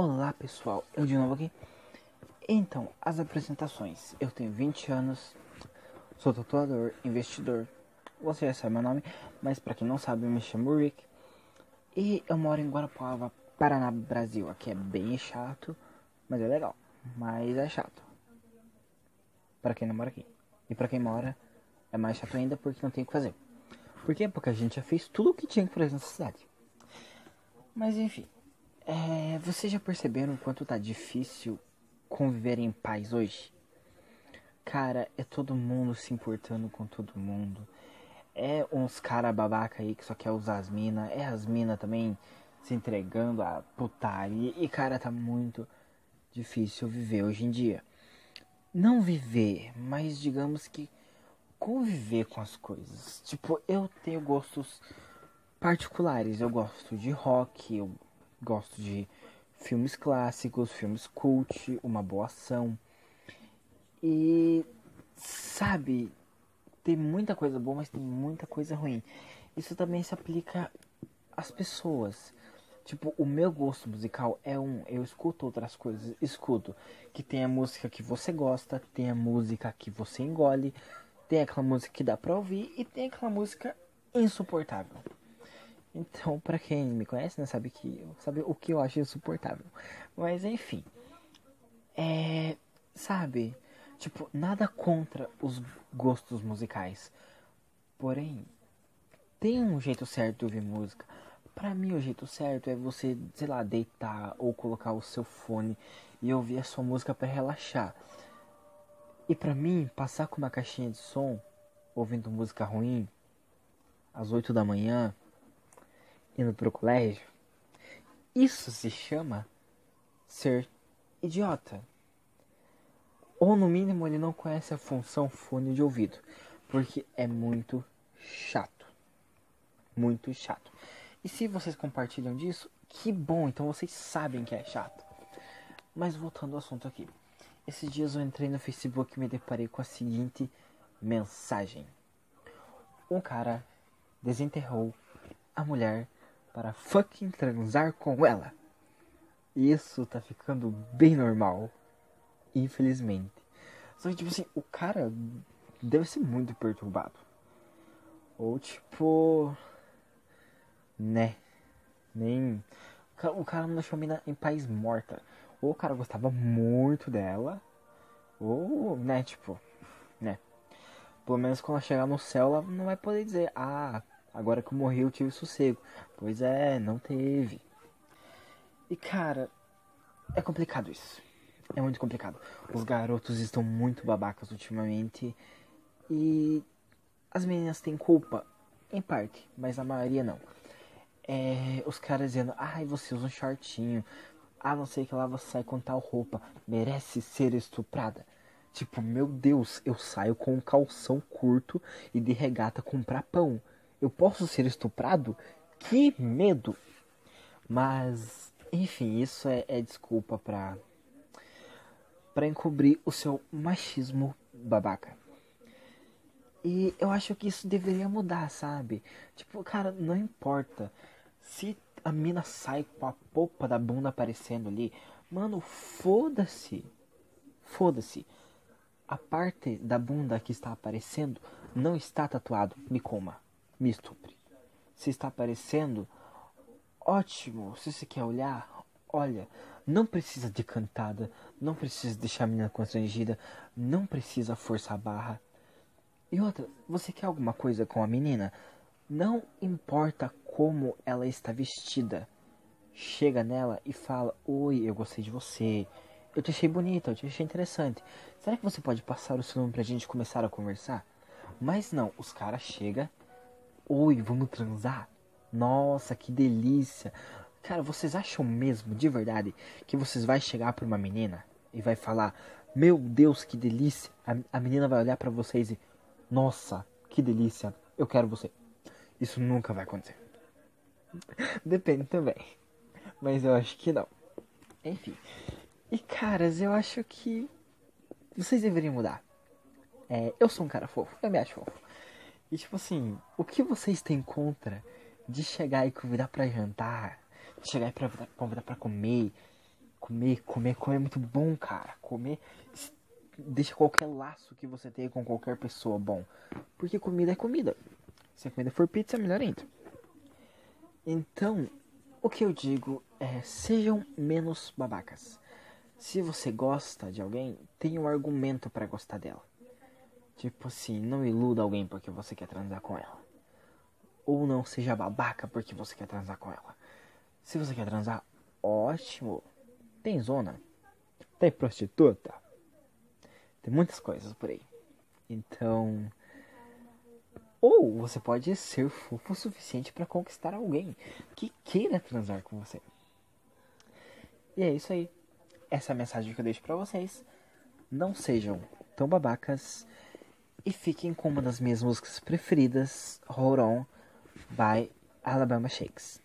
Olá pessoal, eu de novo aqui. Então, as apresentações. Eu tenho 20 anos, sou tatuador, investidor. Você já sabe meu nome, mas para quem não sabe, eu me chamo Rick. E eu moro em Guarapuava, Paraná, Brasil. Aqui é bem chato, mas é legal. Mas é chato. Para quem não mora aqui. E para quem mora, é mais chato ainda porque não tem o que fazer. Por quê? Porque a gente já fez tudo o que tinha que fazer nessa cidade. Mas enfim. É, vocês já perceberam o quanto tá difícil conviver em paz hoje? Cara, é todo mundo se importando com todo mundo. É uns cara babaca aí que só quer usar as minas. É as minas também se entregando a putaria. E cara, tá muito difícil viver hoje em dia. Não viver, mas digamos que conviver com as coisas. Tipo, eu tenho gostos particulares. Eu gosto de rock, eu Gosto de filmes clássicos, filmes cult, uma boa ação. E sabe, tem muita coisa boa, mas tem muita coisa ruim. Isso também se aplica às pessoas. Tipo, o meu gosto musical é um, eu escuto outras coisas, escuto que tem a música que você gosta, tem a música que você engole, tem aquela música que dá pra ouvir e tem aquela música insuportável. Então, para quem me conhece, né, sabe que sabe o que eu acho insuportável. Mas enfim, é, sabe, tipo, nada contra os gostos musicais. Porém, tem um jeito certo de ouvir música. Para mim, o jeito certo é você, sei lá, deitar ou colocar o seu fone e ouvir a sua música para relaxar. E para mim, passar com uma caixinha de som, ouvindo música ruim, às 8 da manhã, indo pro colégio, isso se chama ser idiota. Ou no mínimo ele não conhece a função fone de ouvido, porque é muito chato. Muito chato. E se vocês compartilham disso, que bom, então vocês sabem que é chato. Mas voltando ao assunto aqui. Esses dias eu entrei no Facebook e me deparei com a seguinte mensagem. Um cara desenterrou a mulher para fucking transar com ela. Isso tá ficando bem normal. Infelizmente. Só que, tipo assim, o cara deve ser muito perturbado. Ou tipo. Né? Nem. O cara não deixou a mina em paz morta. Ou o cara gostava muito dela. Ou, né, tipo. Né? Pelo menos quando ela chegar no céu, ela não vai poder dizer, ah, Agora que eu morri eu tive sossego. Pois é, não teve. E cara, é complicado isso. É muito complicado. Os garotos estão muito babacas ultimamente. E as meninas têm culpa, em parte, mas a maioria não. É, os caras dizendo, ai, você usa um shortinho. Ah, não sei que lá você sai com tal roupa. Merece ser estuprada. Tipo, meu Deus, eu saio com um calção curto e de regata comprar pão eu posso ser estuprado? Que medo! Mas, enfim, isso é, é desculpa pra, pra encobrir o seu machismo babaca. E eu acho que isso deveria mudar, sabe? Tipo, cara, não importa. Se a mina sai com a polpa da bunda aparecendo ali, mano, foda-se. Foda-se. A parte da bunda que está aparecendo não está tatuado, me coma me estupre. Se está aparecendo, ótimo. Se você quer olhar, olha. Não precisa de cantada, não precisa deixar a menina constrangida, não precisa forçar a barra. E outra, você quer alguma coisa com a menina? Não importa como ela está vestida. Chega nela e fala: Oi, eu gostei de você. Eu te achei bonita, eu te achei interessante. Será que você pode passar o seu nome pra gente começar a conversar? Mas não, os caras chegam Oi, vamos transar? Nossa, que delícia. Cara, vocês acham mesmo, de verdade, que vocês vai chegar pra uma menina e vai falar: Meu Deus, que delícia. A, a menina vai olhar para vocês e: Nossa, que delícia, eu quero você. Isso nunca vai acontecer. Depende também. Mas eu acho que não. Enfim. E caras, eu acho que vocês deveriam mudar. É, eu sou um cara fofo, eu me acho fofo. E tipo assim, o que vocês têm contra de chegar e convidar para jantar, de chegar e convidar para comer Comer, comer, comer é muito bom, cara. Comer deixa qualquer laço que você tenha com qualquer pessoa bom. Porque comida é comida. Se a comida for pizza, é melhor ainda. Então, o que eu digo é: sejam menos babacas. Se você gosta de alguém, tenha um argumento para gostar dela. Tipo assim, não iluda alguém porque você quer transar com ela. Ou não seja babaca porque você quer transar com ela. Se você quer transar, ótimo. Tem zona. Tem prostituta. Tem muitas coisas por aí. Então. Ou você pode ser fofo o suficiente para conquistar alguém que queira transar com você. E é isso aí. Essa é a mensagem que eu deixo para vocês. Não sejam tão babacas e fiquem com uma das minhas músicas preferidas, Hold On, by Alabama Shakes.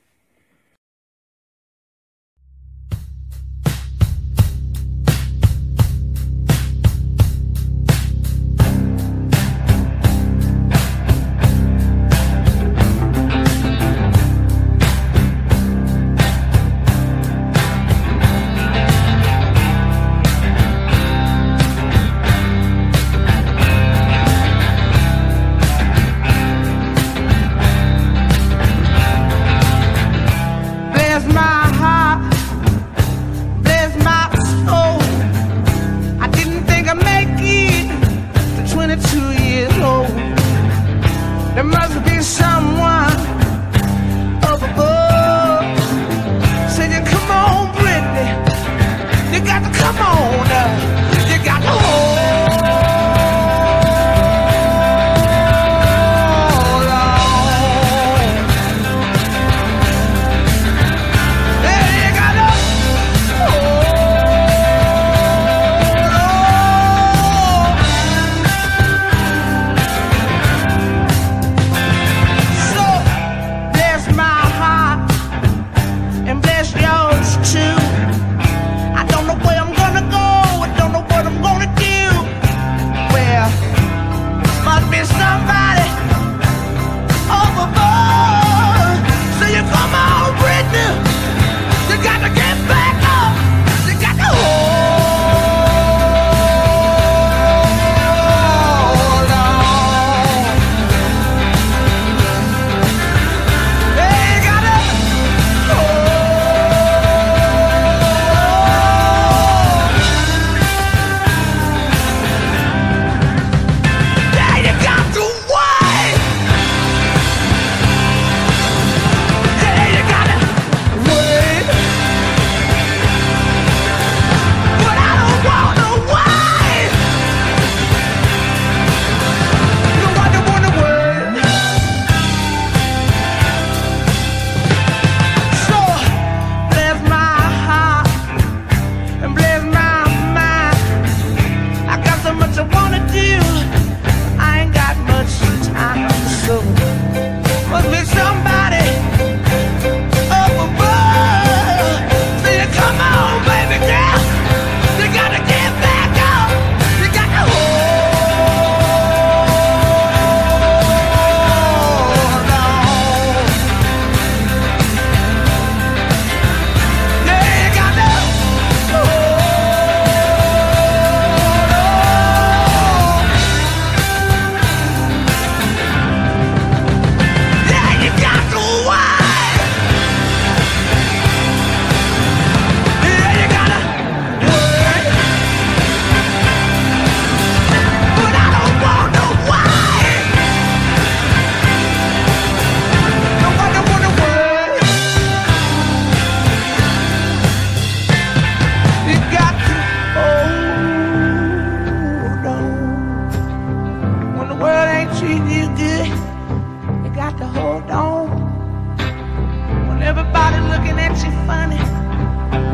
looking at you funny.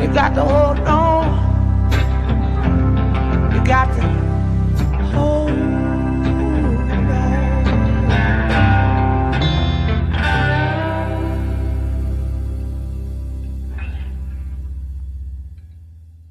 You got to hold on. You got to.